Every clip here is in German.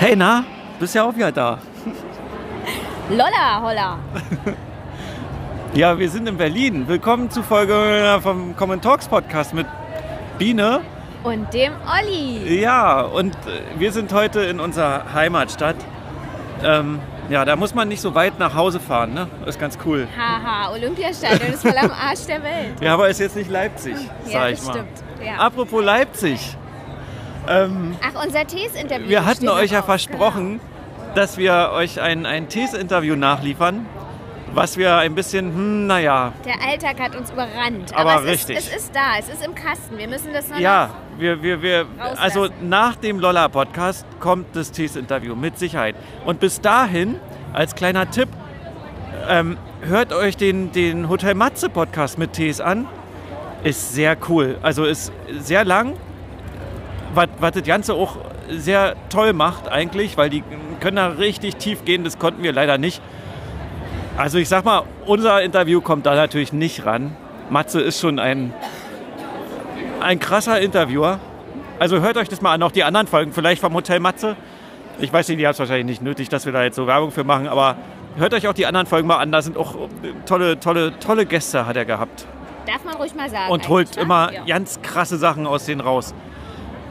Hey, na, bist ja auch wieder da. Lolla, holla. Ja, wir sind in Berlin. Willkommen zu Folge vom Common Talks Podcast mit Biene. Und dem Olli. Ja, und äh, wir sind heute in unserer Heimatstadt. Ähm, ja, da muss man nicht so weit nach Hause fahren, ne? Ist ganz cool. Haha, Olympiastadion ist voll am Arsch der Welt. Ja, aber ist jetzt nicht Leipzig, sag Ja, ich das mal. stimmt. Ja. Apropos Leipzig. Ähm, Ach, unser Tees-Interview. wir hatten noch euch ja auf. versprochen, dass wir euch ein, ein Tees-Interview nachliefern, was wir ein bisschen, hm, naja, Genau. Der Alltag hat uns überrannt. Aber Aber, es richtig. Ist, es ist da, es ist im Kasten. Wir müssen das nur Ja, wir, wir, wir, Rauslassen. also nach dem Lolla-Podcast kommt das Tees-Interview mit Sicherheit. Und bis dahin, als kleiner Tipp, ähm, hört euch den, den Hotel Matze-Podcast mit Tees an. Ist sehr cool. Also ist sehr lang, was, was das Ganze auch sehr toll macht eigentlich, weil die können da richtig tief gehen, das konnten wir leider nicht. Also ich sag mal, unser Interview kommt da natürlich nicht ran. Matze ist schon ein, ein krasser Interviewer. Also hört euch das mal an, auch die anderen Folgen, vielleicht vom Hotel Matze. Ich weiß nicht, die haben es wahrscheinlich nicht nötig, dass wir da jetzt so Werbung für machen, aber hört euch auch die anderen Folgen mal an. Da sind auch tolle, tolle, tolle Gäste hat er gehabt. Darf man ruhig mal sagen. Und holt ne? immer Ja. ganz krasse Sachen aus denen raus.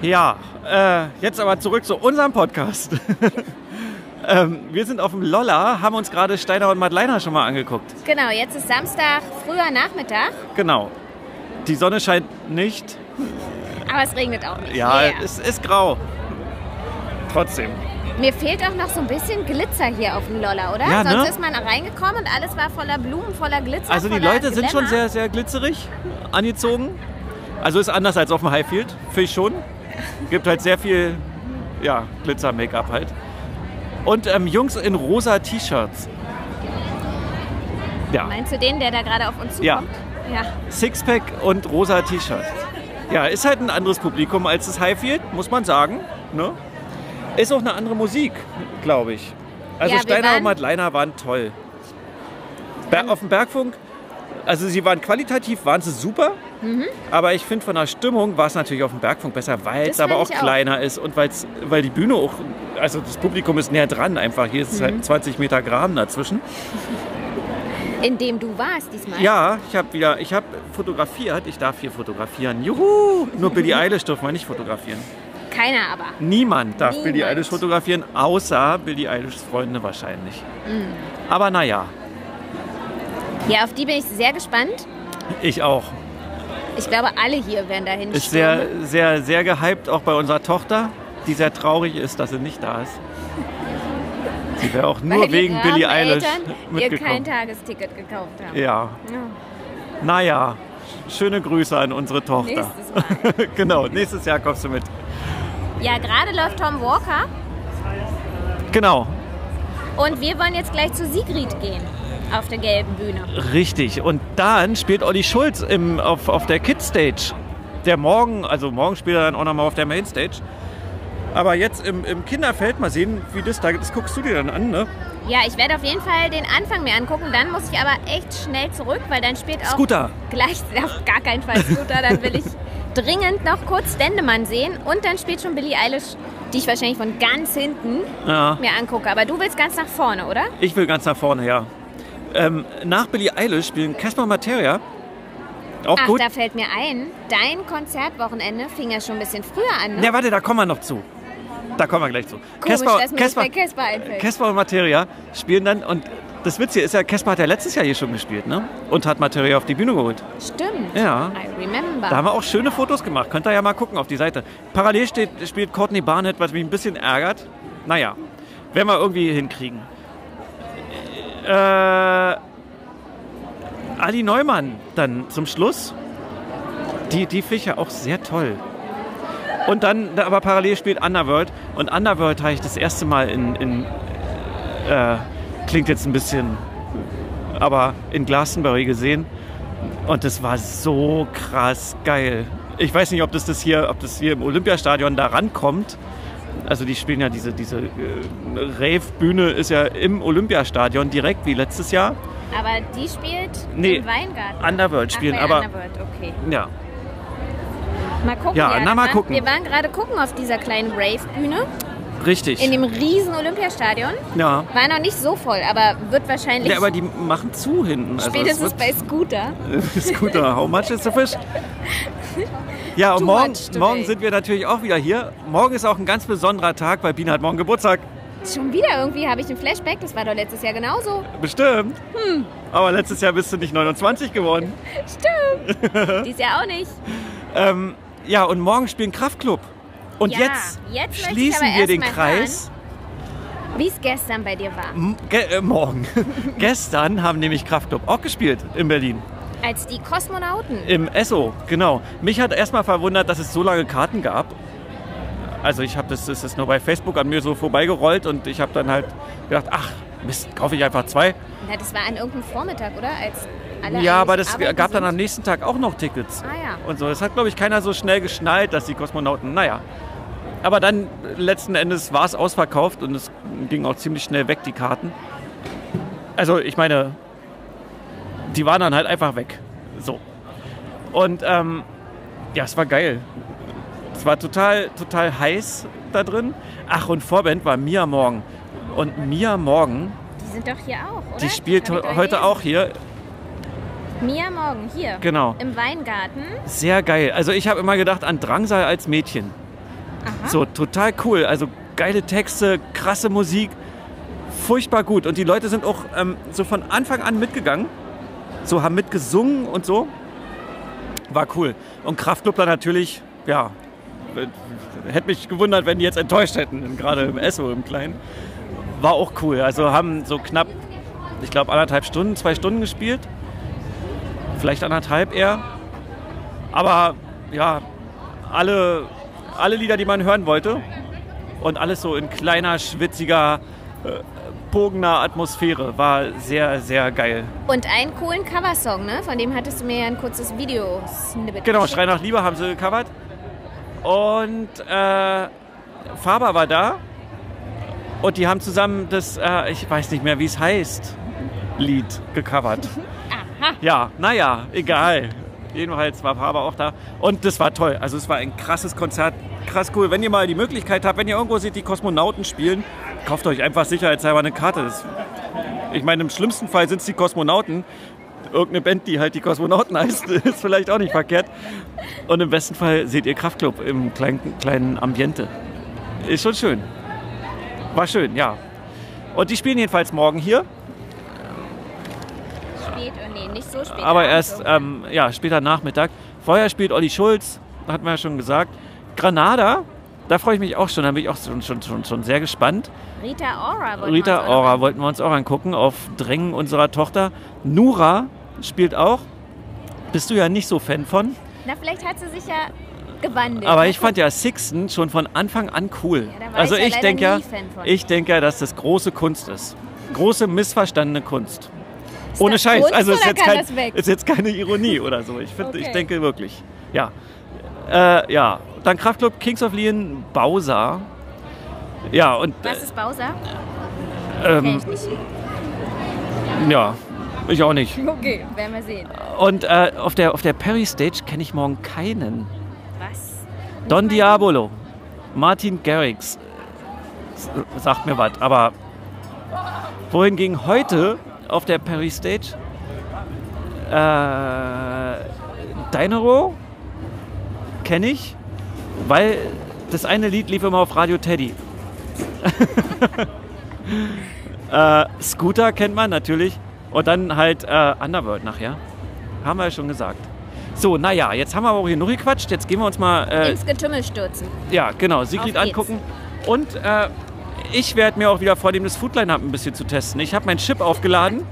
Ja, äh, jetzt aber zurück zu unserem Podcast. ähm, wir sind auf dem Lolla, haben uns gerade Steiner und Madleiner schon mal angeguckt. Genau, jetzt ist Samstag, früher Nachmittag, Genau. Die Sonne scheint nicht. aber es regnet auch nicht. Ja, Yeah. es ist grau. Trotzdem. Mir fehlt auch noch so ein bisschen Glitzer hier auf dem Lolla, oder? Ja, ne? Sonst ist man reingekommen und alles war voller Blumen, voller Glitzer. Also die Leute sind schon sehr, sehr glitzerig angezogen. Also ist anders als auf dem Highfield, finde ich schon. Gibt halt sehr viel ja, Glitzer-Make-up halt. Und ähm, Jungs in rosa T-Shirts. Ja, Meinst du den, der da gerade auf uns zukommt? Ja. Ja. Sixpack und rosa T-Shirt. Ja, ist halt ein anderes Publikum als das Highfield, muss man sagen. Ne? Ist auch eine andere Musik, glaube ich. Also Ja, Steiner und Madleiner waren toll. Ber auf dem Bergfunk, also sie waren qualitativ, waren sie super. Aber ich finde von der Stimmung war es natürlich auf dem Bergfunk besser, weil es aber auch auch. kleiner ist und weil's, weil die Bühne auch, also das Publikum ist näher dran einfach. Hier ist es Mhm. halt 20 Meter Graben dazwischen. In dem du warst diesmal. Ja, ich habe wieder, ich habe fotografiert. Ich darf hier fotografieren. Juhu! Nur Billie Eilish dürfen wir nicht fotografieren. Keiner aber. Niemand darf Niemand. Billie Eilish fotografieren, außer Billie Eilishs Freunde wahrscheinlich. Mhm. Aber naja, Ja, auf die bin ich sehr gespannt. ich auch. Ich glaube, alle hier werden dahin Ist sehr, sehr, sehr gehypt, auch bei unserer Tochter, die sehr traurig ist, dass sie nicht da ist. Sie wäre auch nur wegen Billie Eilish Eltern ihr kein mitgekommen. Tagesticket gekauft haben. Ja, Ja. naja, schöne Grüße an unsere Tochter. Nächstes Mal. genau, nächstes Jahr kommst du mit. Ja, gerade läuft Tom Walker Genau, und wir wollen jetzt gleich zu Sigrid gehen. Auf der gelben Bühne. Richtig. Und dann spielt Olli Schulz im, auf, auf der Kids Stage. Der morgen, also morgen spielt er dann auch nochmal auf der Mainstage. Aber jetzt im, im Kinderfeld, mal sehen, wie das da Das guckst du dir dann an, ne? Ja, ich werde auf jeden Fall den Anfang mir angucken. Dann muss ich aber echt schnell zurück, weil dann spielt auch Scooter. gleich auf gar keinen Fall Scooter. Dann will ich dringend noch kurz Dendemann sehen und dann spielt schon Billie Eilish, die ich wahrscheinlich von ganz hinten Ja. mir angucke. Aber du willst ganz nach vorne, oder? Ich will ganz nach vorne, ja. Ähm, nach Billie Eilish spielen Casper Materia. Auch Ach, gut. da fällt mir ein, dein Konzertwochenende fing ja schon ein bisschen früher an, ne? Ja, warte, da kommen wir noch zu. Da kommen wir gleich zu. Casper und Materia spielen dann, und das Witzige ist ja, Casper hat ja letztes Jahr hier schon gespielt, ne? Und hat Materia auf die Bühne geholt. Stimmt. Ja. I remember. Da haben wir auch schöne Fotos gemacht. Könnt ihr ja mal gucken auf die Seite. Parallel steht, spielt Courtney Barnett, was mich ein bisschen ärgert. Naja, werden wir irgendwie hinkriegen. Äh, Ali Neumann dann zum Schluss. Die, die ja auch sehr toll. Und dann da aber parallel spielt Underworld. Und Underworld habe ich das erste Mal in, in äh, klingt jetzt ein bisschen, aber in Glastonbury gesehen. Und das war so krass geil. Ich weiß nicht, ob das, das hier, ob das hier im Olympiastadion da rankommt. Also die spielen ja diese, diese äh, Rave-Bühne ist ja im Olympiastadion direkt wie letztes Jahr. Aber die spielt Nee, im Weingarten. Underworld Ach, spielen, bei aber- Underworld, okay. Ja, Mal gucken. Ja, na, wir mal gucken. Wir waren gerade gucken auf dieser kleinen Rave-Bühne richtig. in dem riesen Olympiastadion. ja. War noch nicht so voll, aber wird wahrscheinlich ja, aber die machen zu hinten. Also es spätestens bei Scooter. Scooter, how much is the fish? Ja, und morgen, morgen sind wir natürlich auch wieder hier. Morgen ist auch ein ganz besonderer Tag, weil Biene hat morgen Geburtstag. Schon wieder irgendwie habe ich ein Flashback, das war doch letztes Jahr genauso. Bestimmt. Hm. Aber letztes Jahr bist du nicht 29 geworden. Stimmt. Dies Jahr auch nicht. Ähm, ja, und morgen spielen Kraftclub. Und Ja, jetzt, jetzt schließen wir den Kreis. Wie es gestern bei dir war. Ge äh, morgen. Gestern haben nämlich Kraftclub auch gespielt in Berlin. Als die Kosmonauten. Im Esso, genau. Mich hat erstmal verwundert, dass es so lange Karten gab. Also ich habe das, das ist nur bei Facebook an mir so vorbeigerollt und ich habe dann halt gedacht, ach Mist, kaufe ich einfach zwei. Na, das war an irgendeinem Vormittag, oder? Als alle Ja, aber das arbeiten gab dann sind. am nächsten Tag auch noch Tickets. Ah ja. Und so. Das hat, glaube ich, keiner so schnell geschnallt, dass die Kosmonauten, naja. Aber dann letzten Endes war es ausverkauft und es ging auch ziemlich schnell weg, die Karten. Also ich meine, die waren dann halt einfach weg. So. Und ähm, ja, es war geil. Es war total, total heiß da drin. Ach, und Vorband war Mia Morgen. Und Mia Morgen, Die sind doch hier auch, oder? die spielt heute gelesen. auch hier. Mia Morgen, hier. Genau. Im Weingarten. Sehr geil. Also ich habe immer gedacht an Drangsal als Mädchen. So, total cool. Also geile Texte, krasse Musik, furchtbar gut. Und die Leute sind auch ähm, so von Anfang an mitgegangen. So, haben mitgesungen und so. War cool. Und Kraftclub dann natürlich, ja, hätte mich gewundert, wenn die jetzt enttäuscht hätten, gerade im Esso, im Kleinen. War auch cool. Also haben so knapp, ich glaube, anderthalb Stunden, zwei Stunden gespielt. Vielleicht anderthalb eher. Aber ja, alle, alle Lieder, die man hören wollte. Und alles so in kleiner, schwitziger, äh, bogener Atmosphäre. War sehr, sehr geil. Und einen coolen Coversong, ne? Von dem hattest du mir ja ein kurzes Video-Snippet Genau. Schrei nach Liebe haben sie gecovert. Und äh, Faber war da. Und die haben zusammen das, äh, ich weiß nicht mehr, wie es heißt, Lied gecovert. Aha. Ja, naja, egal. Jedenfalls war Faber auch da. Und das war toll. Also es war ein krasses Konzert. Krass cool. Wenn ihr mal die Möglichkeit habt, wenn ihr irgendwo seht, die Kosmonauten spielen, kauft euch einfach sicherheitshalber eine Karte. Das, ich meine, im schlimmsten Fall sind es die Kosmonauten. Irgendeine Band, die halt die Kosmonauten heißt, ist vielleicht auch nicht verkehrt. Und im besten Fall seht ihr Kraftclub im kleinen, kleinen Ambiente. Ist schon schön. War schön, ja. Und die spielen jedenfalls morgen hier. Nee, nicht so spät. aber erst ähm, ja, später Nachmittag. Vorher spielt Olli Schulz, hatten wir ja schon gesagt. Granada, da freue ich mich auch schon, da bin ich auch schon, schon, schon, schon sehr gespannt. Rita Ora wollten wir Rita uns auch noch Ora wollten wir uns auch angucken, auf Drängen unserer Tochter. Nura spielt auch. Bist du ja nicht so Fan von. Na, vielleicht hat sie sich ja gewandelt. Aber ich fand ja Sixten schon von Anfang an cool. Ja, also ich ja denke ja, ich denke ja, dass das große Kunst ist. Große missverstandene Kunst. Ohne Scheiß. Kunst Also ist jetzt, kein, ist jetzt keine Ironie oder so. Ich, find, ich Okay. denke wirklich. Ja. Äh, ja. Dann Kraftclub Kings of Leon Bowser. Ja, und Was ist Bowser? ähm, ich nicht. ja, ich auch nicht. Okay, werden wir sehen. Und äh, auf, der, auf der Perry Stage kenne ich morgen keinen. Was? Don Diabolo, Martin Garrix, sagt mir was, aber wohingegen heute auf der Perry Stage äh, Dynero kenne ich, weil das eine Lied lief immer auf Radio Teddy. äh, Scooter kennt man natürlich und dann halt äh, Underworld nachher. Haben wir ja schon gesagt. So, naja, jetzt haben wir aber auch hier nur gequatscht. Jetzt gehen wir uns mal äh, Ins Getümmel stürzen. ja, genau, Sigrid angucken. Und äh, ich werde mir auch wieder vornehmen, das Foodline-Up ein bisschen zu testen. Ich habe meinen Chip aufgeladen.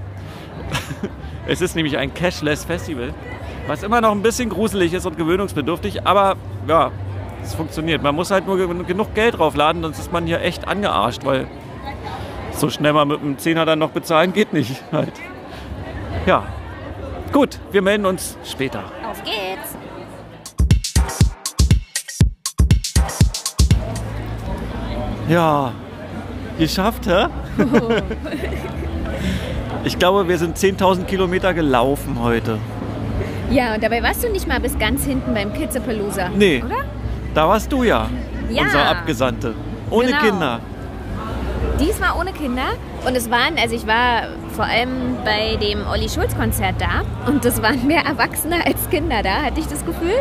es ist nämlich ein Cashless Festival, was immer noch ein bisschen gruselig ist und gewöhnungsbedürftig. Aber ja, Es funktioniert. Man muss halt nur ge- genug Geld draufladen, sonst ist man hier echt angearscht, weil so schnell mal mit einem Zehner dann noch bezahlen geht nicht. Halt. Ja. Gut, wir melden uns später. Auf geht's! Ja, geschafft, hä? Ich glaube, wir sind 10.000 Kilometer gelaufen heute. Ja, und dabei warst du nicht mal bis ganz hinten beim Kitzepalooza. Nee. Oder? Da warst du ja, Ja. unser Abgesandte. Ohne Genau. Kinder. Diesmal ohne Kinder. Und es waren, also ich war vor allem bei dem Olli Schulz Konzert da. Und es waren mehr Erwachsene als Kinder da, hatte ich das Gefühl.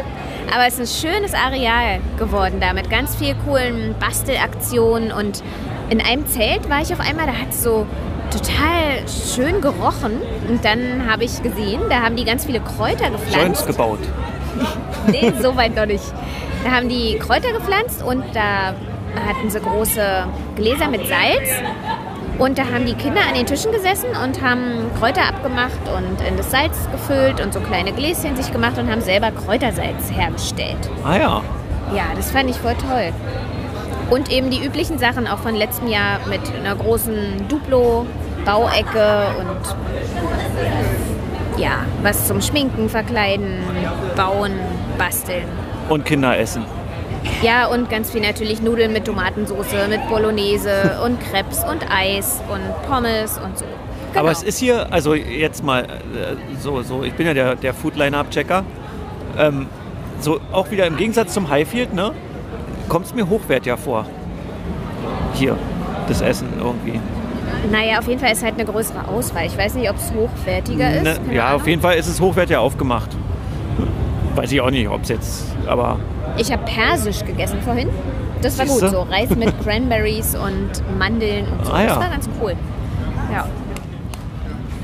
Aber es ist ein schönes Areal geworden da mit ganz viel coolen Bastelaktionen. Und in einem Zelt war ich auf einmal, da hat es so total schön gerochen. Und dann habe ich gesehen, da haben die ganz viele Kräuter Joints gepflanzt. gebaut. Nee, so weit noch nicht. Da haben die Kräuter gepflanzt und da hatten sie große Gläser mit Salz. Und da haben die Kinder an den Tischen gesessen und haben Kräuter abgemacht und in das Salz gefüllt und so kleine Gläschen sich gemacht und haben selber Kräutersalz hergestellt. Ah ja. Ja, das fand ich voll toll. Und eben die üblichen Sachen auch von letztem Jahr mit einer großen Duplo-Bauecke und ja, was zum Schminken, Verkleiden, Bauen, Basteln. Und Kinder essen. Ja, und ganz viel natürlich Nudeln mit Tomatensauce, mit Bolognese und Crepes und Eis und Pommes und so. Genau. Aber es ist hier, also jetzt mal äh, so, so ich bin ja der, der Food Line-Up-Checker. Ähm, so auch wieder im Gegensatz zum Highfield, ne? Kommt es mir hochwertiger vor. Hier, das Essen irgendwie. Naja, auf jeden Fall ist halt eine größere Auswahl. Ich weiß nicht, ob es hochwertiger ist. Ne, ja, Ahnung. auf jeden Fall ist es hochwertiger aufgemacht. Weiß ich auch nicht, ob es jetzt, aber Ich habe Persisch gegessen vorhin. Das war gut, Siehste? so Reis mit Cranberries und Mandeln und so. Ah, ja. Das war ganz cool. Ja.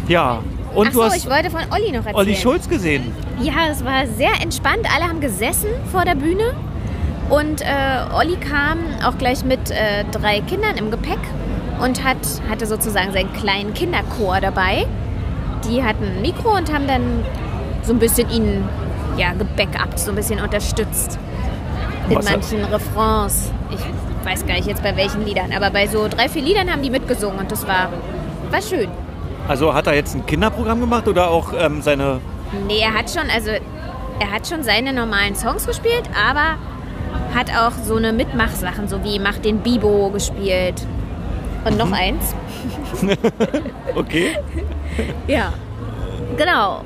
ja. Und Ach du so, hast ich wollte von Olli noch erzählen. Olli Schulz gesehen. Ja, es war sehr entspannt. Alle haben gesessen vor der Bühne. Und äh, Olli kam auch gleich mit äh, drei Kindern im Gepäck und hat, hatte sozusagen seinen kleinen Kinderchor dabei. Die hatten ein Mikro und haben dann so ein bisschen ihn ja, gebackupt, so ein bisschen unterstützt. In Was hat- manchen Refrains. Ich weiß gar nicht jetzt bei welchen Liedern, aber bei so drei, vier Liedern haben die mitgesungen und das war, war schön. Also hat er jetzt ein Kinderprogramm gemacht oder auch ähm, seine. Nee, er hat schon, also er hat schon seine normalen Songs gespielt, aber hat auch so eine Mitmachsachen, so wie Mach den Bibo gespielt. Und noch eins. Okay. Ja. Genau.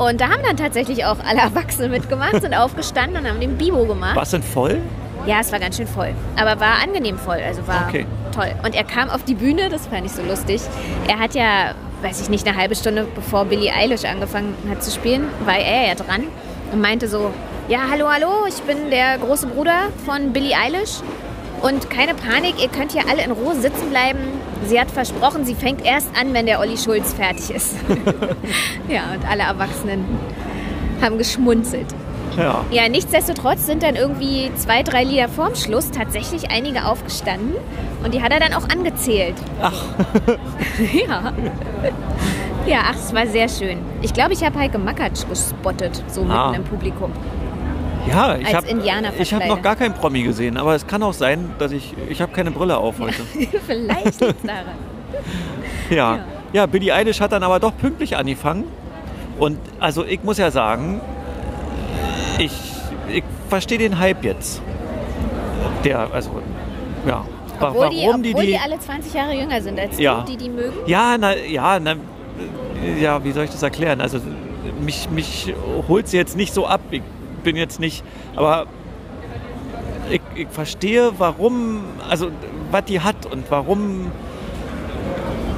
Und da haben dann tatsächlich auch alle Erwachsene mitgemacht, sind aufgestanden und haben den Bibo gemacht. War es denn voll? Ja, es war ganz schön voll. Aber war angenehm voll. Also war Okay. toll. Und er kam auf die Bühne, das fand ich so lustig. Er hat ja, weiß ich nicht, eine halbe Stunde bevor Billie Eilish angefangen hat zu spielen, war er ja dran und meinte so, ja, hallo, hallo, ich bin der große Bruder von Billie Eilish. Und keine Panik, ihr könnt hier alle in Ruhe sitzen bleiben. Sie hat versprochen, sie fängt erst an, wenn der Olli Schulz fertig ist. ja, und alle Erwachsenen haben geschmunzelt. Ja. Ja, nichtsdestotrotz sind dann irgendwie zwei, drei Lieder vorm Schluss tatsächlich einige aufgestanden und die hat er dann auch angezählt. Ach. ja. Ja, ach, es war sehr schön. Ich glaube, ich habe Heike Makatsch gespottet, so mitten Ah. im Publikum. Ja, ich habe hab noch gar keinen Promi gesehen, aber es kann auch sein, dass ich ich habe keine Brille auf heute. Vielleicht liegt daran. Ja. Ja. ja, Billie Eilish hat dann aber doch pünktlich angefangen und also ich muss ja sagen, ich, ich verstehe den Hype jetzt. Der also ja, Obwohl, die, warum die obwohl die, die alle 20 Jahre jünger sind als Ja. du, die die mögen. Ja, na, ja, na, ja, wie soll ich das erklären? Also mich, mich holt sie jetzt nicht so ab. Ich bin jetzt nicht, aber ich, ich verstehe, warum, also was die hat und warum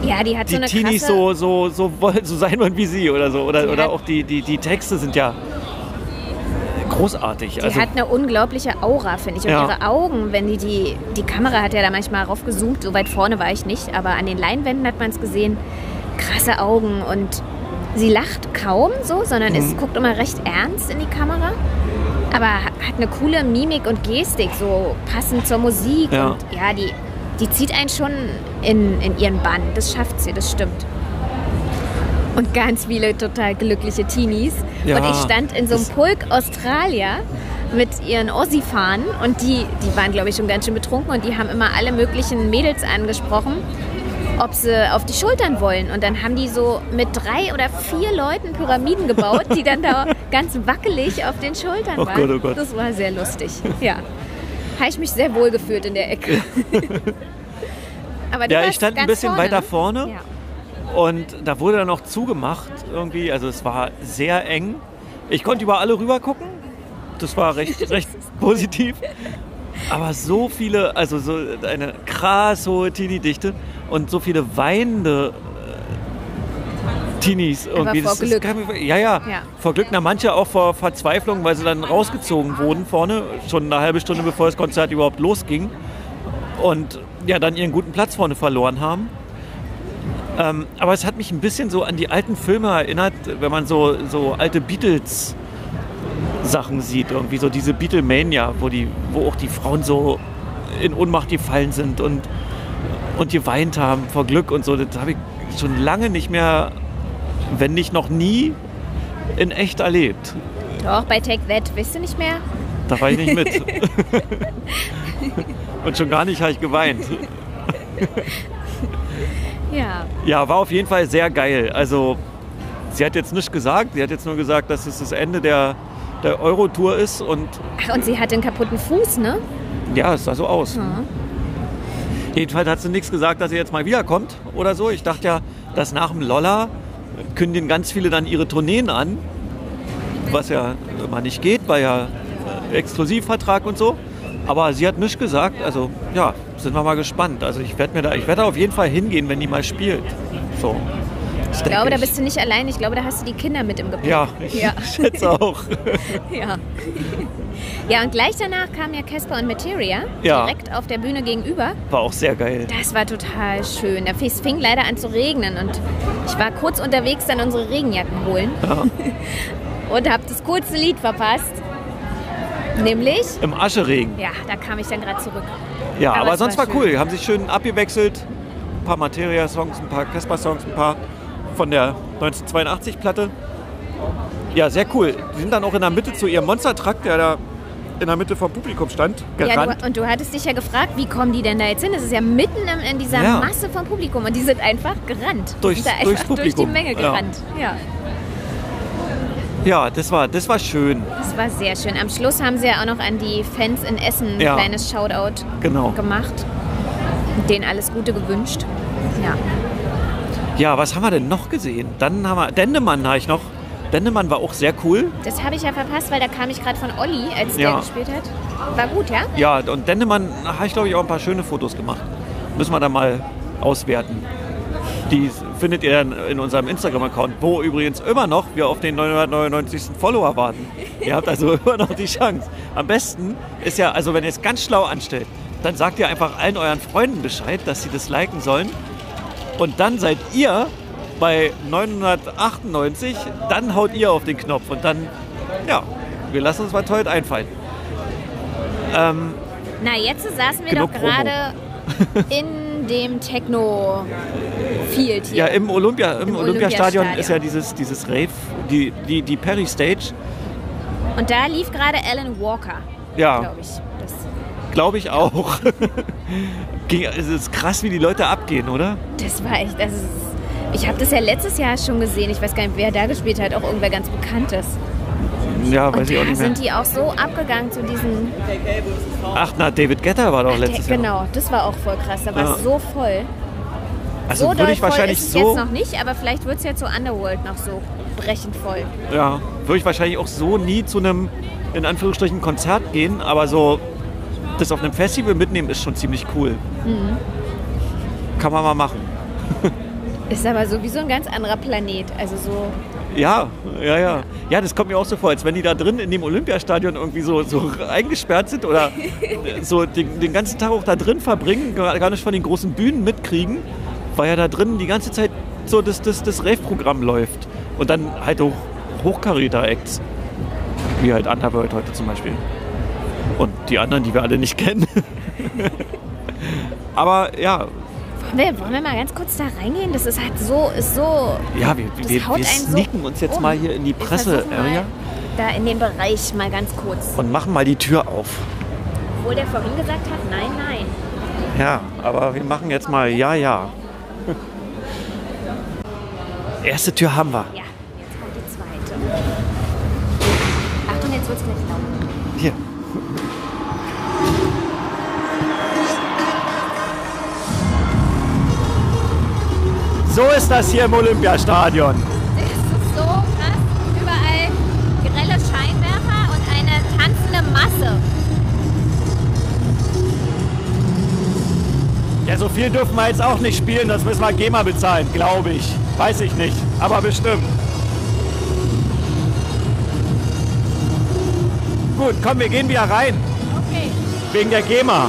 Ja, die hat die so eine Teenies krasse... so, so, so wollen, so sein wollen wie sie oder so. Oder, Die oder hat- auch die, die, die Texte sind ja großartig. Die also, hat eine unglaubliche Aura, finde ich. Und Ja. ihre Augen, wenn die, die die Kamera hat ja da manchmal raufgezoomt, so weit vorne war ich nicht, aber an den Leinwänden hat man es gesehen, krasse Augen und sie lacht kaum so, sondern Mhm. es guckt immer recht ernst in die Kamera. Aber ha- hat eine coole Mimik und Gestik, so passend zur Musik. Ja. Und ja, die, die zieht einen schon in, in ihren Bann. Das schafft sie, das stimmt. Und ganz viele total glückliche Teenies. Ja, und ich stand in so einem Pulk Australier mit ihren Ossi fahren und die, die waren, glaube ich, schon ganz schön betrunken und die haben immer alle möglichen Mädels angesprochen, ob sie auf die Schultern wollen. Und dann haben die so mit drei oder vier Leuten Pyramiden gebaut, die dann da ganz wackelig auf den Schultern Oh waren. Gott, oh Gott. Das war sehr lustig. Ja. Habe ich mich sehr wohl gefühlt in der Ecke. Aber Ja, ich stand ein bisschen vorne, weiter ne? vorne. Ja. Und da wurde dann noch zugemacht irgendwie. Also es war sehr eng. Ich konnte über alle rüber gucken. Das war recht, recht positiv. Aber so viele, also so eine krass hohe Teenie-Dichte und so viele weinende äh, Teenies irgendwie. vor Das Glück. kann ja, ja, Ja. vor Glück. Na, manche auch vor Verzweiflung, weil sie dann rausgezogen wurden vorne, schon eine halbe Stunde bevor das Konzert überhaupt losging. Und ja, dann ihren guten Platz vorne verloren haben. Ähm, aber es hat mich ein bisschen so an die alten Filme erinnert, wenn man so, so alte Beatles Sachen sieht, irgendwie so diese Beatlemania, wo die, wo auch die Frauen so in Ohnmacht gefallen sind und, und geweint haben vor Glück und so. Das habe ich schon lange nicht mehr, wenn nicht noch nie, in echt erlebt. Doch, bei Take That, weißt du nicht mehr? Da war ich nicht mit. und schon gar nicht habe ich geweint. Ja. Ja, war auf jeden Fall sehr geil. Also, sie hat jetzt nichts gesagt. Sie hat jetzt nur gesagt, dass es das Ende der, der Euro-Tour ist. Und Ach, und sie hat den kaputten Fuß, ne? ja, es sah so aus. Ja. Jedenfalls hat sie nichts gesagt, dass sie jetzt mal wiederkommt oder so. Ich dachte ja, dass nach dem Lolla kündigen ganz viele dann ihre Tourneen an. Was ja immer nicht geht, weil ja äh, Exklusivvertrag und so. Aber sie hat nichts gesagt. Also ja, sind wir mal gespannt. Also ich werde da, ich werde auf jeden Fall hingehen, wenn die mal spielt. So. Das Ich glaube, da bist du nicht allein. Ich glaube, da hast du die Kinder mit im Gepäck. Ja, ich Ja. schätze auch. Ja. Ja, und gleich danach kamen ja Casper und Materia Ja. direkt auf der Bühne gegenüber. War auch sehr geil. Das war total schön. Da es fing leider an zu regnen und ich war kurz unterwegs dann unsere Regenjacken holen und habe das coolste Lied verpasst. Nämlich, Im Ascheregen. ja, da kam ich dann gerade zurück. Ja, Aber aber, sonst war war, cool. Haben sich schön abgewechselt. Ein paar Materia-Songs, ein paar Casper-Songs, ein paar von der 1982-Platte. Ja, sehr cool. Die sind dann auch in der Mitte zu ihrem Monster-Truck, der da in der Mitte vom Publikum stand, Ja, gerannt. du, und du hattest dich ja gefragt, wie kommen die denn da jetzt hin? Das ist ja mitten in, in dieser Ja. Masse vom Publikum und die sind einfach gerannt. Durchs- sind durchs einfach durch die Publikum, Menge ja. gerannt. Ja. ja, das war, das war schön. Das war sehr schön. Am Schluss haben sie ja auch noch an die Fans in Essen ein Ja. kleines Shoutout Genau. gemacht. Denen alles Gute gewünscht. Ja. Ja, was haben wir denn noch gesehen? Dann haben wir Dendemann habe ich noch. Dendemann war auch sehr cool. Das habe ich ja verpasst, weil da kam ich gerade von Olli, als Ja. der gespielt hat. War gut, ja? Ja, und Dendemann habe ich, glaube ich, auch ein paar schöne Fotos gemacht. Müssen wir da mal auswerten. Die findet ihr dann in unserem Instagram-Account, wo übrigens immer noch wir auf den 999. Follower warten. Ihr habt also immer noch die Chance. Am besten ist ja, also wenn ihr es ganz schlau anstellt, dann sagt ihr einfach allen euren Freunden Bescheid, dass sie das liken sollen. Und dann seid ihr bei 998, dann haut ihr auf den Knopf und dann, ja, wir lassen uns was heute einfallen. Ähm, Na, jetzt saßen wir doch gerade in dem Techno-Field hier. Ja, im, Olympia, im, Im Olympiastadion Olympiastadion. ist ja dieses, dieses Rave, die, die, die Perry Stage. Und da lief gerade Alan Walker, Ja, glaube ich. Glaube ich auch. Es ist krass, wie die Leute abgehen, oder? das war echt, das ist, ich habe das ja letztes Jahr schon gesehen. Ich weiß gar nicht, wer da gespielt hat. Auch irgendwer ganz Bekanntes. Ja, weiß Und ich auch nicht mehr. sind die auch so abgegangen zu diesen... Ach, na, David Getter war doch letztes Der- Jahr. genau, das war auch voll krass. Da war Ja. es so voll. Also so würde ich wahrscheinlich ist es so, jetzt noch nicht, aber vielleicht wird es ja zu Underworld noch so brechend voll. ja, würde ich wahrscheinlich auch so nie zu einem, in Anführungsstrichen, Konzert gehen, aber so das auf einem Festival mitnehmen ist schon ziemlich cool. Mhm. Kann man mal machen. Ist aber sowieso ein ganz anderer Planet. Also so, Ja, ja, ja. Ja, das kommt mir auch so vor, als wenn die da drin in dem Olympiastadion irgendwie so, so eingesperrt sind oder so den, den ganzen Tag auch da drin verbringen, gar nicht von den großen Bühnen mitkriegen, weil ja da drin die ganze Zeit so das, das, das Rave-Programm läuft. Und dann halt auch Hochkaräter-Acts. Wie halt Underworld heute zum Beispiel. Und die anderen, die wir alle nicht kennen. Aber ja, wollen wir, wollen wir mal ganz kurz da reingehen? Das ist halt so, ist so. ja wir, wir, wir einen so sneaken uns jetzt um. mal hier in die Presse-Area. da in den Bereich mal ganz kurz. Und machen mal die Tür auf. Obwohl der vorhin gesagt hat, nein, nein. Ja, aber wir machen jetzt mal ja, ja. Erste Tür haben wir. Ja, jetzt kommt die zweite. Achtung, jetzt wird's gleich laut. So ist das hier im Olympiastadion. Das ist so krass. Überall grelle Scheinwerfer und eine tanzende Masse. Ja, so viel dürfen wir jetzt auch nicht spielen, das müssen wir GEMA bezahlen, glaube ich. Weiß ich nicht, aber bestimmt. Gut, komm, wir gehen wieder rein. Okay. Wegen der GEMA.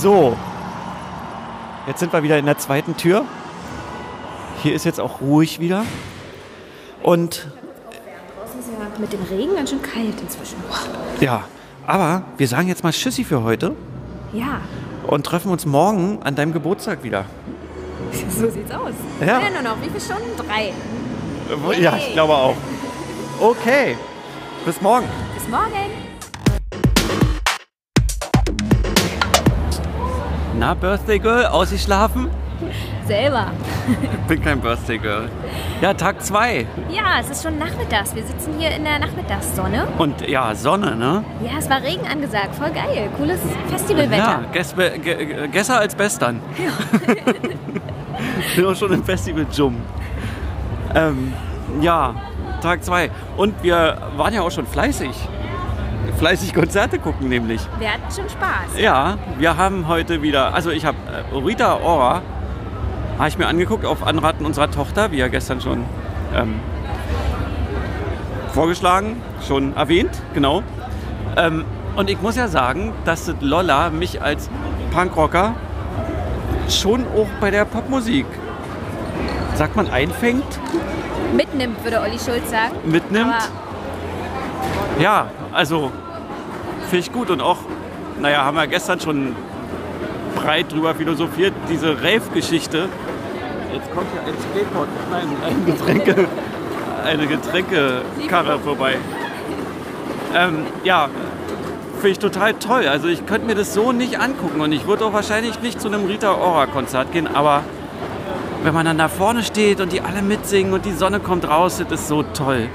So. Jetzt sind wir wieder in der zweiten Tür. Hier ist jetzt auch ruhig wieder. Und Draußen ist ja mit dem Regen ganz schön kalt inzwischen. ja, aber wir sagen jetzt mal Tschüssi für heute Ja, und treffen uns morgen an deinem Geburtstag wieder. so sieht's aus. Ja. nur noch. Wie viele Stunden? Drei. Ja, ich glaube auch. Okay, bis morgen. Bis morgen. Na, Birthday Girl, ausgeschlafen? Selber. Bin kein Birthday Girl. Ja, Tag 2. Ja, es ist schon nachmittags. Wir sitzen hier in der Nachmittagssonne. Und ja, Sonne, ne? Ja, es war Regen angesagt. Voll geil. Cooles Festivalwetter. Ja, gesbe- ge- ge- besser als bestern. Bin auch schon im Festival Jum. Ähm, ja, Tag 2. Und wir waren ja auch schon fleißig. Fleißig Konzerte gucken nämlich. Wir hatten schon Spaß. Ja, wir haben heute wieder, also ich habe äh, Rita Ora, habe ich mir angeguckt auf Anraten unserer Tochter, wie ja gestern schon ähm, vorgeschlagen, schon erwähnt, genau. Ähm, und ich muss ja sagen, dass Lolla mich als Punkrocker schon auch bei der Popmusik, sagt man, einfängt, Mitnimmt, würde Olli Schulz sagen. mitnimmt. Aber Ja, also finde ich gut und auch, naja, haben wir gestern schon breit drüber philosophiert, diese Rave-Geschichte. Jetzt kommt ja ein Skateboard, nein, ein Getränke, eine Getränkekarre vorbei. Ähm, ja, finde ich total toll. Also ich könnte mir das so nicht angucken und ich würde auch wahrscheinlich nicht zu einem Rita Ora-Konzert gehen, aber wenn man dann da vorne steht und die alle mitsingen und die Sonne kommt raus, das ist so toll.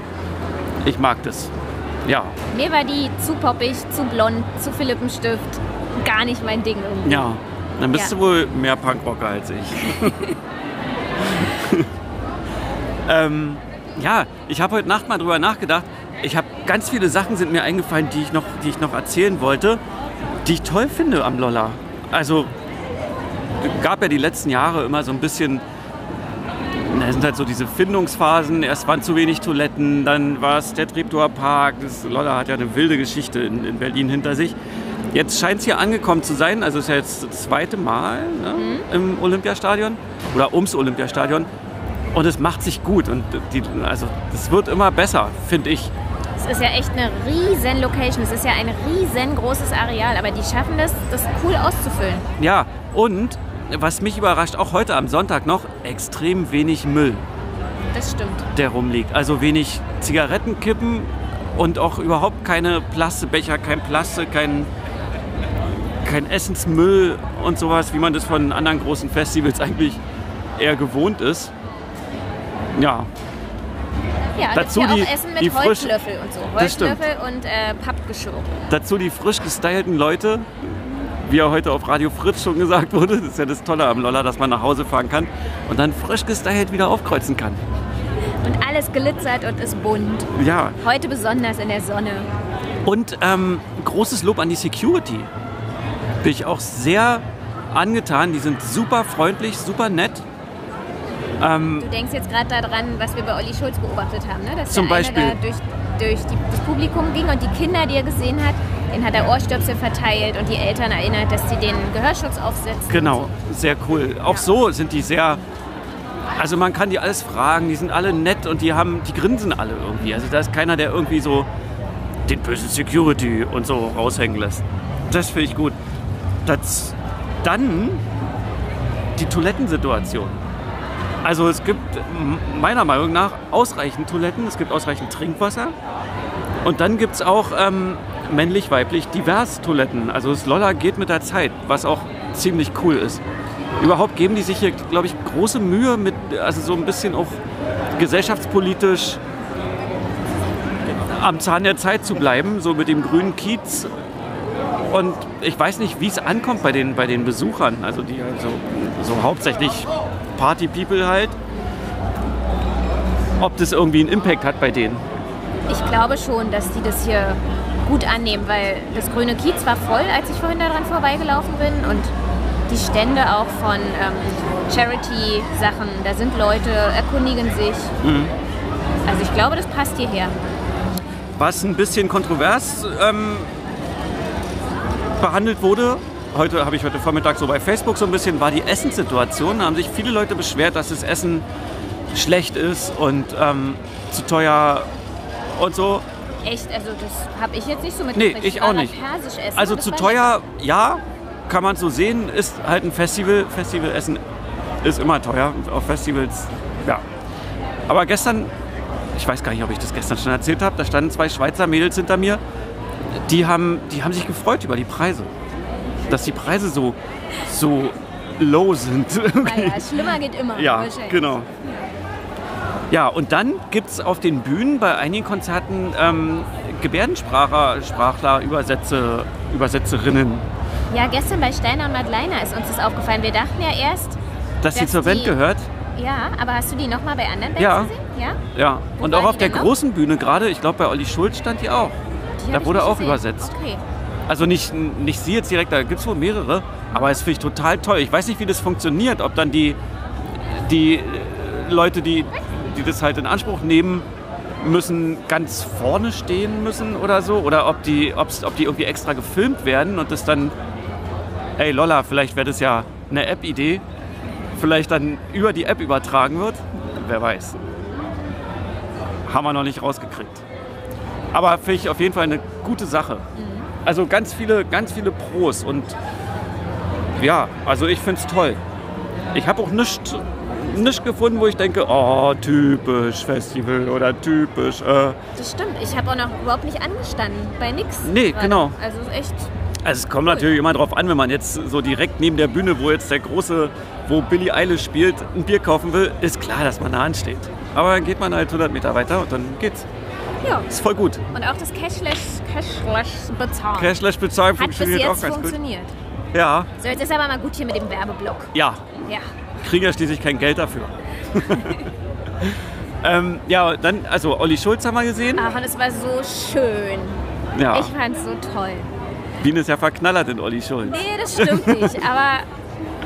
Ich mag das. Ja, mir war die zu poppig, zu blond, zu viel Lippenstift. Gar nicht mein Ding irgendwie. ja. Dann bist Ja. du wohl mehr Punkrocker als ich. ähm, ja, ich habe heute Nacht mal drüber nachgedacht. Ich habe ganz viele Sachen sind mir eingefallen, die ich noch, die ich noch erzählen wollte, die ich toll finde am Lolla. Also gab ja die letzten Jahre immer so ein bisschen es sind halt so diese Findungsphasen. Erst waren zu wenig Toiletten, dann war es der Treptower Park. Das Lolla hat ja eine wilde Geschichte in, in Berlin hinter sich. Jetzt scheint es hier angekommen zu sein. Also es ist ja jetzt das zweite Mal ne, im Olympiastadion oder ums Olympiastadion. Und es macht sich gut. Und die, also es wird immer besser, finde ich. Es ist ja echt eine riesen Location. Es ist ja ein riesengroßes Areal. Aber die schaffen das, das cool auszufüllen. Ja, und was mich überrascht, auch heute am Sonntag noch, extrem wenig Müll. Das stimmt. der rumliegt. Also wenig Zigarettenkippen und auch überhaupt keine Plastikbecher, kein Plastik, kein, kein Essensmüll und sowas, wie man das von anderen großen Festivals eigentlich eher gewohnt ist. Ja, Ja, Dazu ja die- auch Essen mit die frisch- Holzlöffel und so. Holzlöffel und äh, Pappgeschirr. dazu die frisch gestylten Leute, wie ja heute auf Radio Fritz schon gesagt wurde. Das ist ja das Tolle am Lolla, dass man nach Hause fahren kann und dann frisch gestylt wieder aufkreuzen kann. Und alles glitzert und ist bunt. Ja, Heute besonders in der Sonne. Und ähm, großes Lob an die Security. Bin ich auch sehr angetan. Die sind super freundlich, super nett. Ähm, Du denkst jetzt gerade daran, was wir bei Olli Schulz beobachtet haben, ne? dass Zum der Beispiel. durch, durch die, das Publikum ging und die Kinder, die er gesehen hat, denen hat er Ohrstöpsel verteilt und die Eltern erinnert, dass sie den Gehörschutz aufsetzen. genau, sehr cool. Auch Ja. so sind die sehr. Also man kann die alles fragen, die sind alle nett und die haben, die grinsen alle irgendwie. Also da ist keiner, der irgendwie so den bösen Security und so raushängen lässt. Das finde ich gut. Das, dann die Toilettensituation. Also es gibt meiner Meinung nach ausreichend Toiletten, es gibt ausreichend Trinkwasser und dann gibt es auch ähm, männlich-weiblich divers Toiletten. Also das Lolla geht mit der Zeit, was auch ziemlich cool ist. Überhaupt geben die sich hier, glaube ich, große Mühe mit, also so ein bisschen auch gesellschaftspolitisch am Zahn der Zeit zu bleiben, so mit dem grünen Kiez. Und ich weiß nicht, wie es ankommt bei den, bei den Besuchern, also die also so hauptsächlich Party-People halt, ob das irgendwie einen Impact hat bei denen. Ich glaube schon, dass die das hier gut annehmen, weil das grüne Kiez war voll, als ich vorhin daran vorbeigelaufen bin und die Stände auch von ähm, Charity-Sachen, da sind Leute, erkundigen sich. Also ich glaube, das passt hierher. Was ein bisschen kontrovers ähm, behandelt wurde, heute habe ich heute Vormittag so bei Facebook so ein bisschen, war die Essenssituation. Da haben sich viele Leute beschwert, dass das Essen schlecht ist und ähm, zu teuer und so. Echt, also das habe ich jetzt nicht so Nee, mitgekriegt. ich war auch nicht. Persisch essen Also zu teuer, ja, kann man so sehen, ist halt ein Festival. Festivalessen ist immer teuer auf Festivals. Ja. Aber gestern, ich weiß gar nicht, ob ich das gestern schon erzählt habe, da standen zwei Schweizer Mädels hinter mir, die haben, die haben sich gefreut über die Preise. Dass die Preise so, so low sind. Naja, schlimmer geht immer. Ja, genau. Ja, und dann gibt es auf den Bühnen bei einigen Konzerten ähm, Gebärdenspracher, Sprachler, Übersetze, Übersetzerinnen. Ja, gestern bei Steiner und Madleiner ist uns das aufgefallen. Wir dachten ja erst, Dass sie Dass zur Band die- gehört. ja, aber hast du die nochmal bei anderen Bands Ja. gesehen? Ja. Ja. Wo Und auch auf der noch? großen Bühne gerade, ich glaube bei Olli Schulz stand die auch. Die Da wurde auch gesehen. übersetzt. Okay. Also nicht, nicht sie jetzt direkt, da gibt es wohl mehrere. Aber es finde ich total toll. Ich weiß nicht, wie das funktioniert. Ob dann die, die äh, Leute, die, die das halt in Anspruch nehmen, müssen ganz vorne stehen müssen oder so. Oder ob die, ob's, ob die irgendwie extra gefilmt werden und das dann, ey Lolla, vielleicht wäre das ja eine App-Idee, vielleicht dann über die App übertragen wird. Wer weiß. Haben wir noch nicht rausgekriegt. Aber finde ich auf jeden Fall eine gute Sache. Also ganz viele, ganz viele Pros und ja, also ich finde es toll. Ich habe auch nichts nicht gefunden, wo ich denke, oh, typisch Festival oder typisch. Äh. Das stimmt. Ich habe auch noch überhaupt nicht angestanden. Bei nix. Nee, gerade. genau. Also echt. Also es kommt natürlich immer drauf an, wenn man jetzt so direkt neben der Bühne, wo jetzt der große, wo Billie Eilish spielt, ein Bier kaufen will, ist klar, dass man da ansteht. Aber dann geht man halt 100 Meter weiter und dann geht's. Ja. Ist voll gut. Und auch das Cashless, Cashless bezahlen. Cashless bezahlen Hat bis funktioniert auch jetzt ganz funktioniert. gut. Ja, So, jetzt ist aber mal gut hier mit dem Werbeblock. ja, Ja. Kriegen ja schließlich kein Geld dafür. ähm, ja, dann, also Olli Schulz haben wir gesehen. Ach, und es war so schön. Ja, Ich fand's so toll. Biene ist ja verknallert in Olli Schulz. Nee, das stimmt nicht. Aber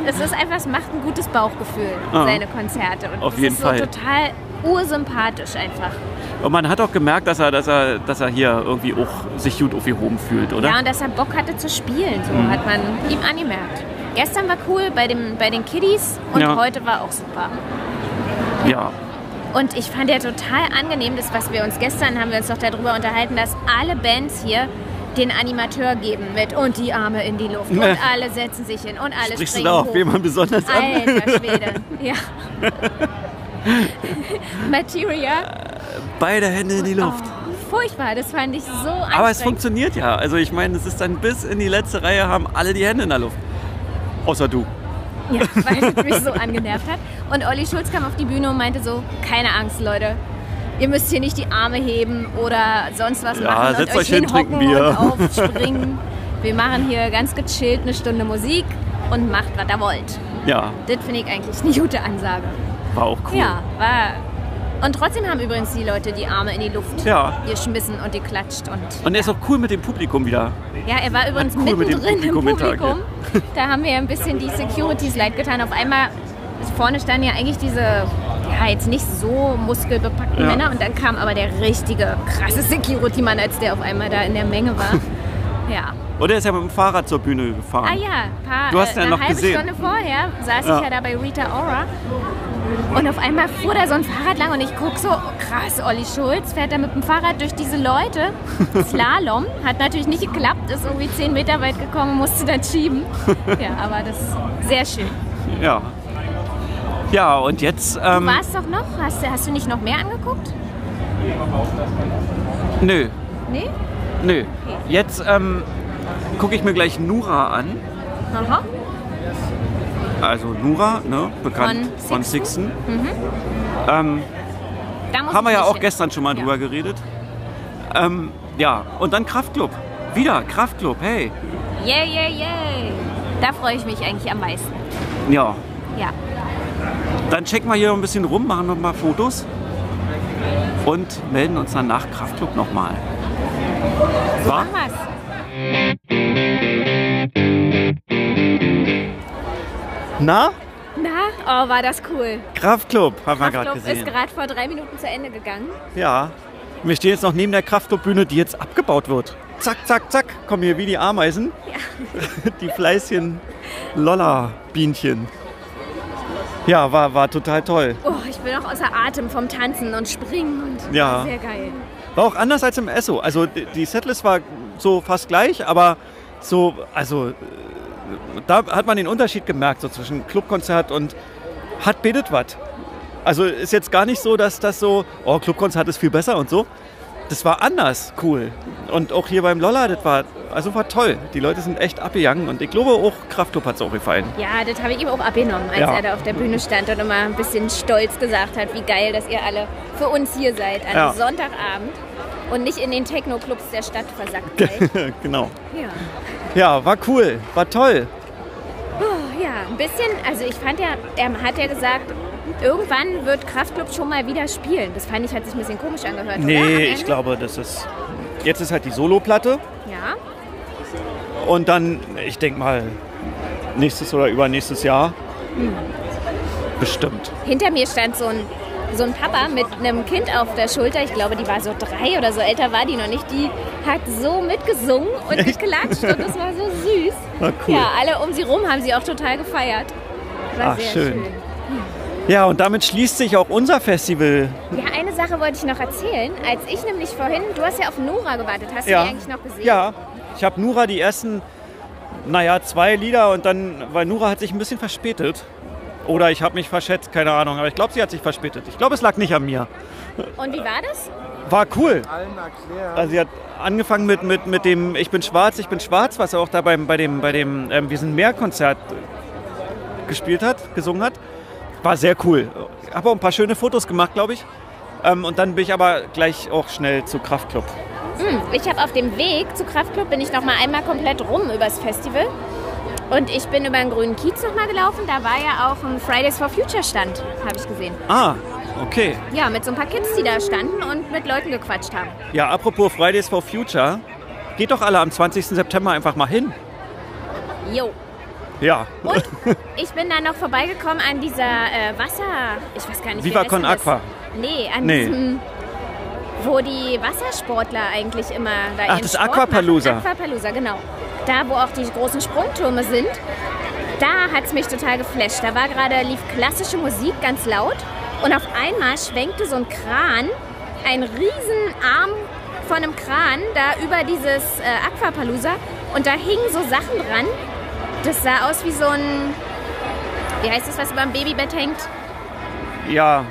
es ist einfach, es macht ein gutes Bauchgefühl, Ah. seine Konzerte. Und Auf das jeden ist Fall. so total ursympathisch einfach. Und man hat auch gemerkt, dass er, dass er, dass er hier irgendwie auch sich gut aufgehoben fühlt, oder? Ja, und dass er Bock hatte zu spielen, so Mhm. hat man ihm angemerkt. Gestern war cool bei, dem, bei den Kiddies und Ja. heute war auch super. ja. Und ich fand ja total angenehm, das, was wir uns gestern haben wir uns doch darüber unterhalten, dass alle Bands hier den Animateur geben mit und die Arme in die Luft und alle setzen sich hin und alle Sprichst du springen da auf hoch. jemanden besonders an? Alter Schwede, ja. Materia, Beide Hände in die Luft. furchtbar, das fand ich so anstrengend. Aber es funktioniert ja. Also ich meine, es ist dann bis in die letzte Reihe haben alle die Hände in der Luft. Außer du. Ja, weil es mich so angenervt hat. Und Olli Schulz kam auf die Bühne und meinte so, keine Angst, Leute. Ihr müsst hier nicht die Arme heben oder sonst was Ja, machen setzt und euch hin, ein Bier. und aufspringen. Wir machen hier ganz gechillt eine Stunde Musik und macht, was ihr wollt. Ja, Das finde ich eigentlich eine gute Ansage. war auch cool. Ja, war... Und trotzdem haben übrigens die Leute die Arme in die Luft Ja. geschmissen und geklatscht. Und Und er ist auch cool mit dem Publikum wieder. ja, er war übrigens cool mit dem mittendrin im Publikum interagiert. Publikum. Da haben wir ein bisschen die Securities leid getan. Auf einmal vorne standen ja eigentlich diese, ja, jetzt nicht so muskelbepackten Ja. Männer. Und dann kam aber der richtige, krasse Security-Mann, als der auf einmal da in der Menge war. Ja. Und er ist ja mit dem Fahrrad zur Bühne gefahren. Ah ja, paar, Du hast äh, ja eine noch halbe gesehen. Stunde vorher saß Ja. ich ja da bei Rita Ora. Und auf einmal fuhr da so ein Fahrrad lang und ich guck so, krass, Olli Schulz fährt da mit dem Fahrrad durch diese Leute. Slalom. Hat natürlich nicht geklappt, ist irgendwie 10 Meter weit gekommen, musste dann schieben. Ja, aber das ist sehr schön. Ja. Ja, und jetzt. Du Ähm, warst doch noch? Hast, du- hast du nicht noch mehr angeguckt? nö, Nee? nö. Jetzt ähm, gucke ich mir gleich Nura an. Aha. Also Nura, ne, bekannt Von Sixten. Sixten. Ähm, haben wir ja auch hin. gestern schon mal Ja. drüber geredet. Ähm, ja, und dann Kraftclub. Wieder Kraftclub, hey. Yay, yay, yay. Da freue ich mich eigentlich am meisten. Ja, Ja. dann checken wir hier noch ein bisschen rum, machen noch mal Fotos und melden uns dann nach Kraftclub nochmal. So War? machen wir's. Na? Na, oh, war das cool. Kraftclub, haben wir gerade Kraftclub gesehen. ist gerade vor drei Minuten zu Ende gegangen. Ja. Wir stehen jetzt noch neben der Kraftclubbühne, die jetzt abgebaut wird. Zack, zack, zack, kommen hier wie die Ameisen. Die fleißigen Lolla-Bienchen. Ja, war, war total toll. Oh, ich bin auch außer Atem vom Tanzen und Springen und Ja. sehr geil. War auch anders als im Esso. Also die Setlist war so fast gleich, aber so, also da hat man den Unterschied gemerkt, so zwischen Clubkonzert und hat betet was. Also ist jetzt gar nicht so, dass das so, oh, Clubkonzert ist viel besser und so. Das war anders cool. Und auch hier beim Lolla, das war, also war toll. Die Leute sind echt abgegangen und ich glaube auch Kraftclub hat es auch gefallen. Ja, das habe ich ihm auch abgenommen, als Ja. er da auf der Bühne stand und immer ein bisschen stolz gesagt hat, wie geil, dass ihr alle für uns hier seid an Ja. Sonntagabend und nicht in den Techno-Clubs der Stadt versackt seid. genau. ja. Ja, war cool, war toll. Oh, ja, ein bisschen, also ich fand ja, er hat ja gesagt, irgendwann wird Kraftclub schon mal wieder spielen. Das fand ich, hat sich ein bisschen komisch angehört, oder? Nee, Ende? ich glaube, das ist. Jetzt ist halt die Solo-Platte. Ja, Und dann, ich denke mal, nächstes oder übernächstes Jahr. Bestimmt. hinter mir stand so ein, so ein Papa mit einem Kind auf der Schulter. Ich glaube, die war so drei oder so älter war die noch nicht. Die hat so mitgesungen und mitgelatscht und das war so süß. War cool. Ja, alle um sie rum haben sie auch total gefeiert. War Ach, sehr schön. schön. Ja, und damit schließt sich auch unser Festival. Ja, eine Sache wollte ich noch erzählen. Als ich nämlich vorhin, du hast ja auf Nora gewartet, hast Ja. du die eigentlich noch gesehen? Ja, ich habe Nura die ersten, naja, zwei Lieder und dann, weil Nura hat sich ein bisschen verspätet. Oder ich habe mich verschätzt, keine Ahnung. Aber ich glaube, sie hat sich verspätet. Ich glaube, es lag nicht an mir. Und wie war das? War cool. Also sie hat angefangen mit, mit, mit dem Ich bin schwarz, ich bin schwarz, was er auch da beim, bei dem, bei dem ähm, Wir sind mehr Konzert gespielt hat, gesungen hat. War sehr cool. Habe auch ein paar schöne Fotos gemacht, glaube ich. Ähm, und dann bin ich aber gleich auch schnell zu Kraftclub. Hm, ich habe auf dem Weg zu Kraftclub bin ich noch mal einmal komplett rum übers Festival. Und ich bin über den grünen Kiez noch mal gelaufen. Da war ja auch ein Fridays for Future Stand, habe ich gesehen. Ah, okay. Ja, mit so ein paar Kids, die da standen und mit Leuten gequatscht haben. Ja, apropos Fridays for Future. Geht doch alle am 20. September einfach mal hin. Jo. Ja. Und ich bin dann noch vorbeigekommen an dieser äh, Wasser... Ich weiß gar nicht, Viva con das? Aqua. Nee, an Nee. diesem... Wo die Wassersportler eigentlich immer da Ach, das Aquapalooza. Aquapalooza, genau. Da, wo auch die großen Sprungtürme sind. Da hat es mich total geflasht. Da war gerade, lief klassische Musik ganz laut. Und auf einmal schwenkte so ein Kran, ein riesen Arm von einem Kran, da über dieses äh, Aquapalooza. Und da hingen so Sachen dran. Das sah aus wie so ein, wie heißt das, was über dem Babybett hängt? Ja,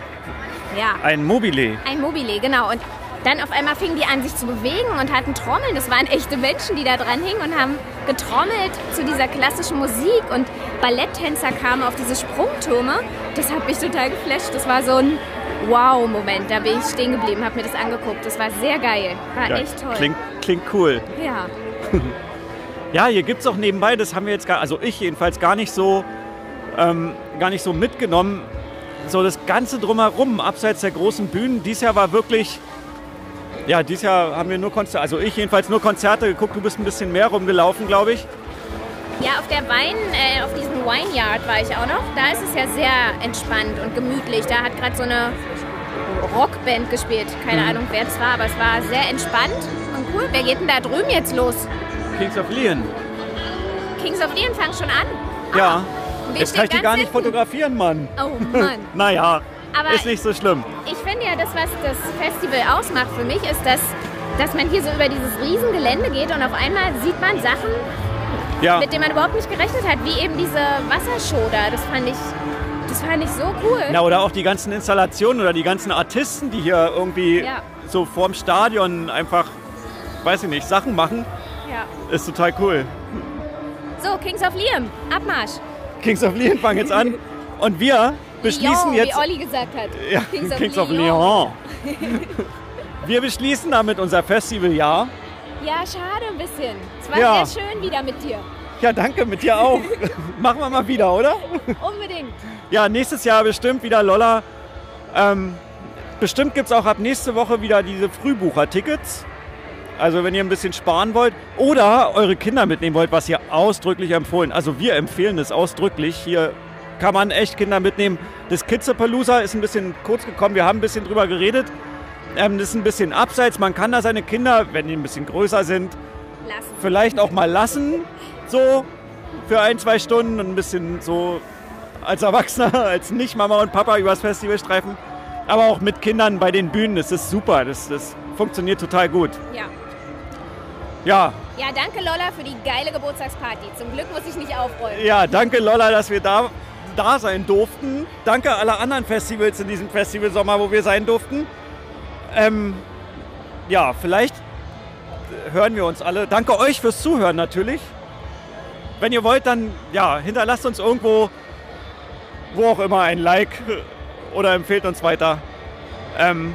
Ja, ein Mobile. ein Mobile, genau. Und dann auf einmal fingen die an, sich zu bewegen und hatten Trommeln. Das waren echte Menschen, die da dran hingen und haben getrommelt zu dieser klassischen Musik. Und Balletttänzer kamen auf diese Sprungtürme. Das hat mich total geflasht. Das war so ein Wow-Moment. Da bin ich stehen geblieben, habe mir das angeguckt. Das war sehr geil. War Ja, echt toll. Klingt, klingt cool. Ja. Ja, hier gibt es auch nebenbei, das haben wir jetzt gar, also ich jedenfalls gar nicht so, ähm, gar nicht so mitgenommen. So das Ganze drumherum, abseits der großen Bühnen. Dieses Jahr war wirklich, ja, dieses Jahr haben wir nur Konzerte, also ich jedenfalls nur Konzerte geguckt. Du bist ein bisschen mehr rumgelaufen, glaube ich. Ja, auf der Wein, äh, auf diesem Wineyard war ich auch noch. Da ist es ja sehr entspannt und gemütlich. Da hat gerade so eine Rockband gespielt. Keine Mhm. Ahnung, wer das war, aber es war sehr entspannt und cool. Wer geht denn da drüben jetzt los? Kings of Leon. Kings of Leon fangen schon an. Ja. wir Jetzt kann ich die gar nicht hinten. fotografieren, Mann. Oh Mann. Naja, Aber ist nicht so schlimm. Ich ja, das, was das Festival ausmacht für mich, ist, dass, dass man hier so über dieses riesen Gelände geht und auf einmal sieht man Sachen, Ja, mit denen man überhaupt nicht gerechnet hat, wie eben diese Wassershow da. Das fand ich Das fand ich so cool. Na, oder auch die ganzen Installationen oder die ganzen Artisten, die hier irgendwie Ja. so vorm Stadion einfach, weiß ich nicht, Sachen machen, Ja. ist total cool. So, Kings of Liam, Abmarsch. Kings of Leon fangen jetzt an und wir beschließen Lyon, jetzt... wie Olli gesagt hat. Ja, Kings of Leon. Leon. wir beschließen damit unser Festivaljahr. Ja, schade ein bisschen. Es war Ja. sehr schön wieder mit dir. Ja, danke, mit dir auch. Machen wir mal wieder, oder? Unbedingt. Ja, nächstes Jahr bestimmt wieder Lolla. Ähm, bestimmt gibt es auch ab nächste Woche wieder diese Frühbucher-Tickets. Also wenn ihr ein bisschen sparen wollt oder eure Kinder mitnehmen wollt, was hier ausdrücklich empfohlen. Also wir empfehlen es ausdrücklich. Hier kann man echt Kinder mitnehmen. Das Kidzapalooza ist ein bisschen kurz gekommen. Wir haben ein bisschen drüber geredet. Ähm, das ist ein bisschen abseits. Man kann da seine Kinder, wenn die ein bisschen größer sind, Lassen. vielleicht auch mal lassen. So für ein, zwei Stunden und ein bisschen so als Erwachsener, als nicht Mama und Papa übers Festival streifen. Aber auch mit Kindern bei den Bühnen, das ist super. Das, das funktioniert total gut. Ja. Ja, Ja, danke Lolla für die geile Geburtstagsparty. Zum Glück muss ich nicht aufräumen. ja, danke Lolla, dass wir da, da sein durften. Danke alle anderen Festivals in diesem Festivalsommer, wo wir sein durften. Ähm, ja, vielleicht hören wir uns alle. Danke euch fürs Zuhören natürlich. Wenn ihr wollt, dann ja, hinterlasst uns irgendwo, wo auch immer, ein Like oder empfehlt uns weiter. Ähm,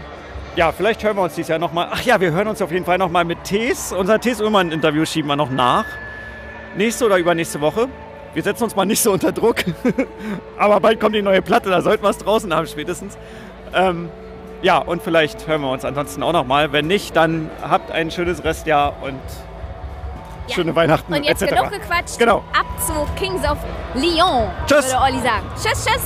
ja, vielleicht hören wir uns dieses Jahr nochmal. Ach ja, wir hören uns auf jeden Fall nochmal mit Tees. Unser Tees Ullmann-Interview schieben wir noch nach. Nächste oder übernächste Woche. Wir setzen uns mal nicht so unter Druck. Aber bald kommt die neue Platte, da sollten wir es draußen haben spätestens. Ähm, ja, und vielleicht hören wir uns ansonsten auch nochmal. Wenn nicht, dann habt ein schönes Restjahr und Ja. schöne Weihnachten Und jetzt etc. genug gequatscht. Genau. Ab zu Kings of Lyon, Tschüss. würde Olli sagen. Tschüss, tschüss.